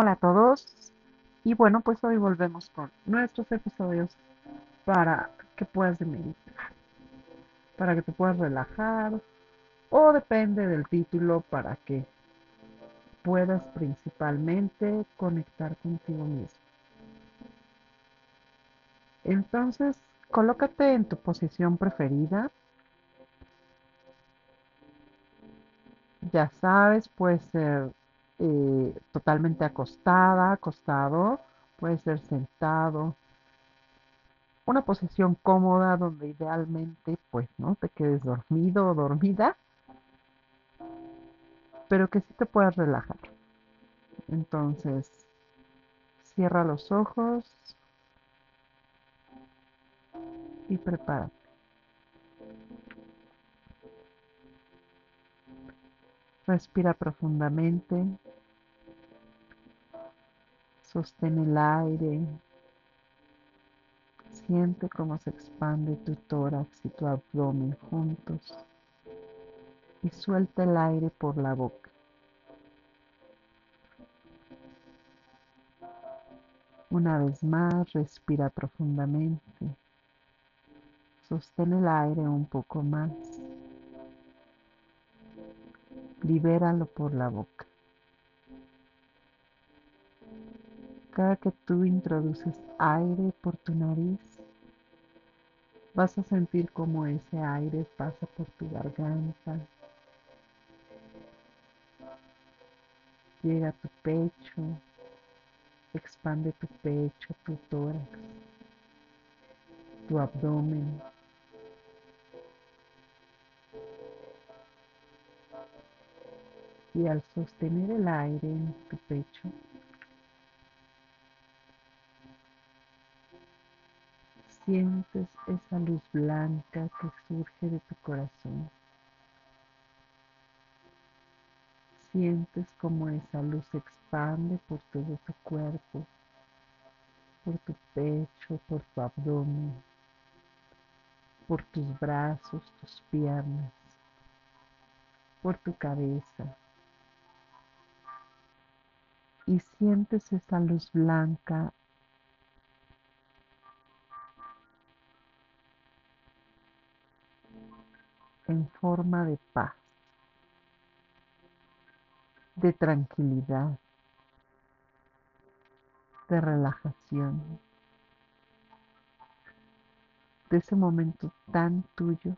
Hola a todos. Y bueno, pues hoy volvemos con nuestros episodios para que puedas meditar, para que te puedas relajar o depende del título para que puedas principalmente conectar contigo mismo. Entonces, colócate en tu posición preferida. Ya sabes, puede ser eh, totalmente acostada, acostado, puede ser sentado. Una posición cómoda donde idealmente pues no te quedes dormido o dormida, pero que sí te puedas relajar. Entonces, cierra los ojos y prepárate. Respira profundamente. Sostén el aire. Siente cómo se expande tu tórax y tu abdomen juntos. Y suelta el aire por la boca. Una vez más, respira profundamente. Sostén el aire un poco más. Libéralo por la boca. Cada que tú introduces aire por tu nariz, vas a sentir como ese aire pasa por tu garganta, llega a tu pecho, expande tu pecho, tu tórax, tu abdomen. Y al sostener el aire en tu pecho, sientes esa luz blanca que surge de tu corazón. Sientes como esa luz se expande por todo tu cuerpo, por tu pecho, por tu abdomen, por tus brazos, tus piernas, por tu cabeza. Y sientes esa luz blanca. En forma de paz, de tranquilidad, de relajación, de ese momento tan tuyo,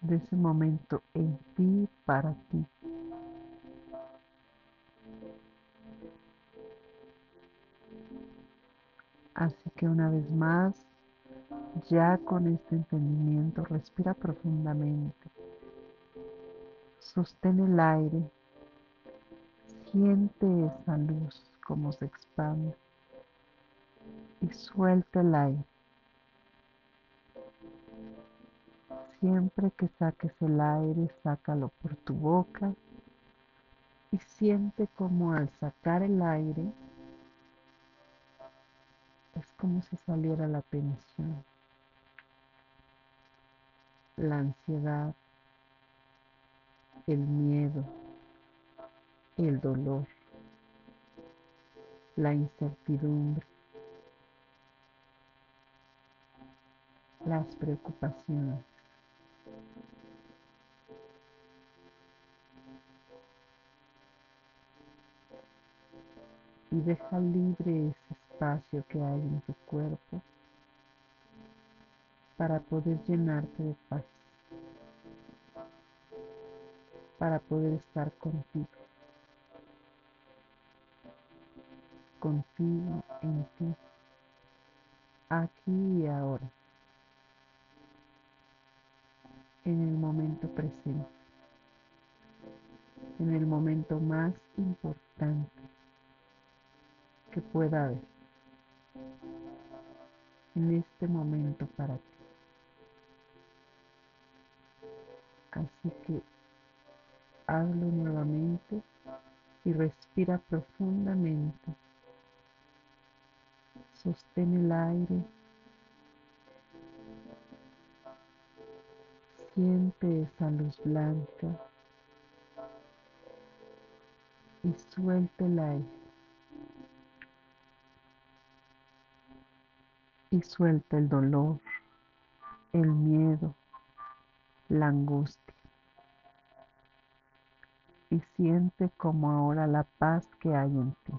de ese momento en ti, para ti. Así que una vez más, ya con este entendimiento, respira profundamente. Sostén el aire. Siente esa luz como se expande. Y suelta el aire. Siempre que saques el aire, sácalo por tu boca y siente como al sacar el aire como si saliera la tensión la ansiedad, el miedo, el dolor, la incertidumbre, las preocupaciones. Y deja libre ese espacio que hay en tu cuerpo para poder llenarte de paz, para poder estar contigo, contigo en ti, aquí y ahora, en el momento presente, en el momento más importante que pueda haber, en este momento para ti. Así que hazlo nuevamente y respira profundamente. Sostén el aire. Siente esa luz blanca y suelta el aire. Y suelta el dolor, el miedo, la angustia. Y siente como ahora la paz que hay en ti,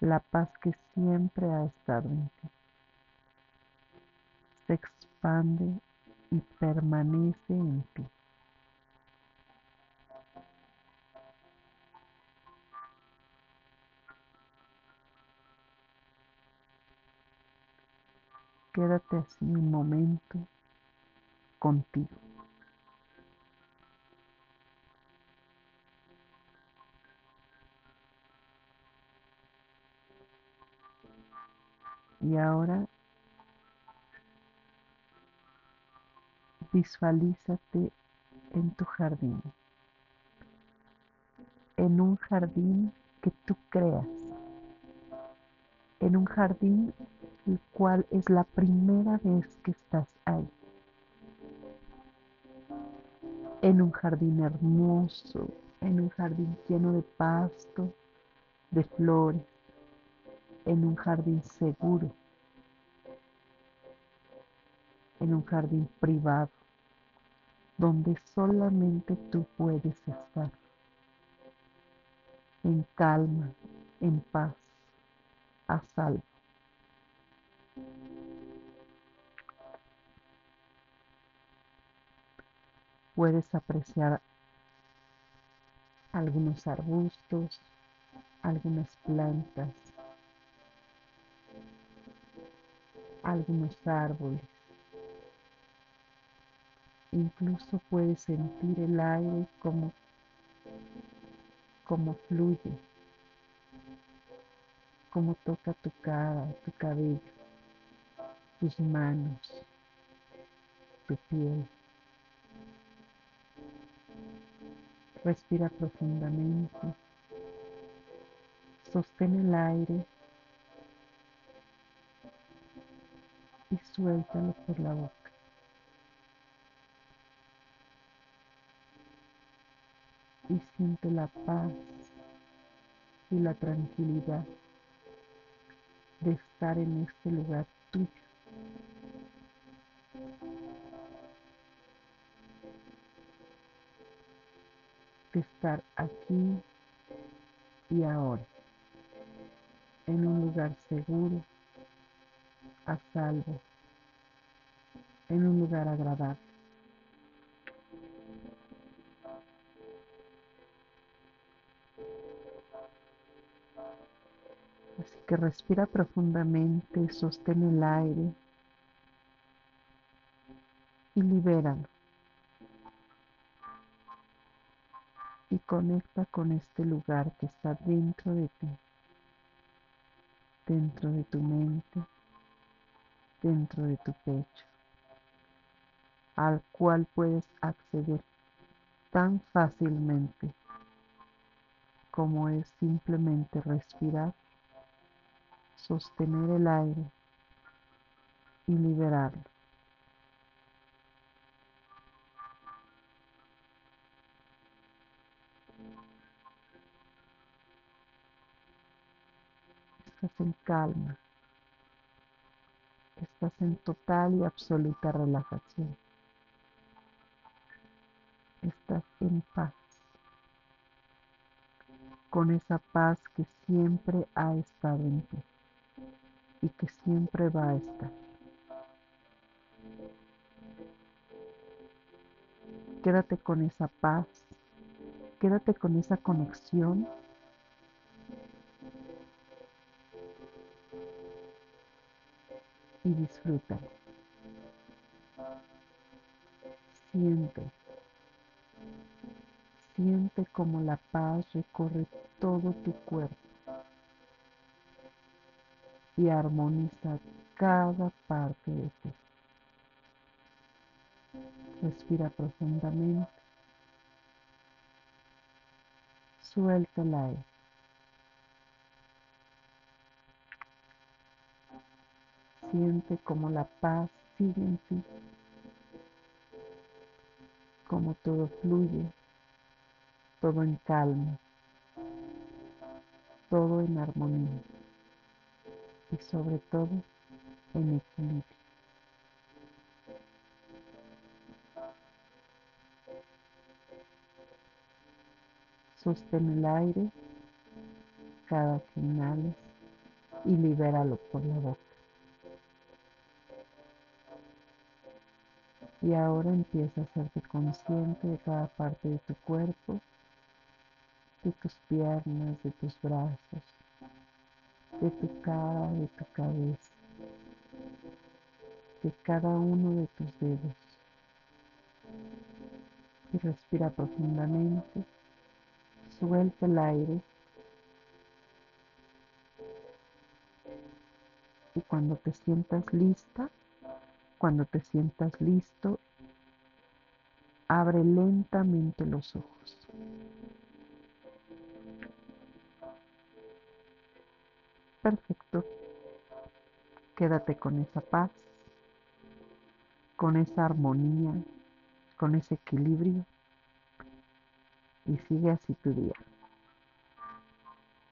la paz que siempre ha estado en ti. Se expande y permanece en ti. Quédate así un momento contigo. Y ahora visualízate en tu jardín, en un jardín que tú creas, en un jardín el cual es la primera vez que estás ahí, en un jardín hermoso, en un jardín lleno de pasto, de flores, en un jardín seguro, en un jardín privado, donde solamente tú puedes estar, en calma, en paz, a salvo. Puedes apreciar algunos arbustos, algunas plantas, algunos árboles. Incluso puedes sentir el aire como, como fluye, como toca tu cara, tu cabello, tus manos, tu piel. Respira profundamente. Sostén el aire y suéltalo por la boca. Y siente la paz y la tranquilidad de estar en este lugar tuyo. Estar aquí y ahora, en un lugar seguro, a salvo, en un lugar agradable. Así que respira profundamente, sostén el aire y libéralo. Y conecta con este lugar que está dentro de ti, dentro de tu mente, dentro de tu pecho, al cual puedes acceder tan fácilmente como es simplemente respirar, sostener el aire y liberarlo. Estás en calma. Estás en total y absoluta relajación. Estás en paz. Con esa paz que siempre ha estado en ti y que siempre va a estar. Quédate con esa paz, quédate con esa conexión y disfruta. Siente, siente como la paz recorre todo tu cuerpo y armoniza cada parte de ti. Respira profundamente. Suelta el aire. Siente como la paz sigue en ti, como todo fluye, todo en calma, todo en armonía y sobre todo en equilibrio. Sostén el aire cada que y libéralo por la boca. Y ahora empieza a hacerte consciente de cada parte de tu cuerpo, de tus piernas, de tus brazos, de tu cara, de tu cabeza, de cada uno de tus dedos. Y respira profundamente, suelta el aire y cuando te sientas lista, cuando te sientas listo, abre lentamente los ojos. Perfecto. Quédate con esa paz, con esa armonía, con ese equilibrio y sigue así tu día.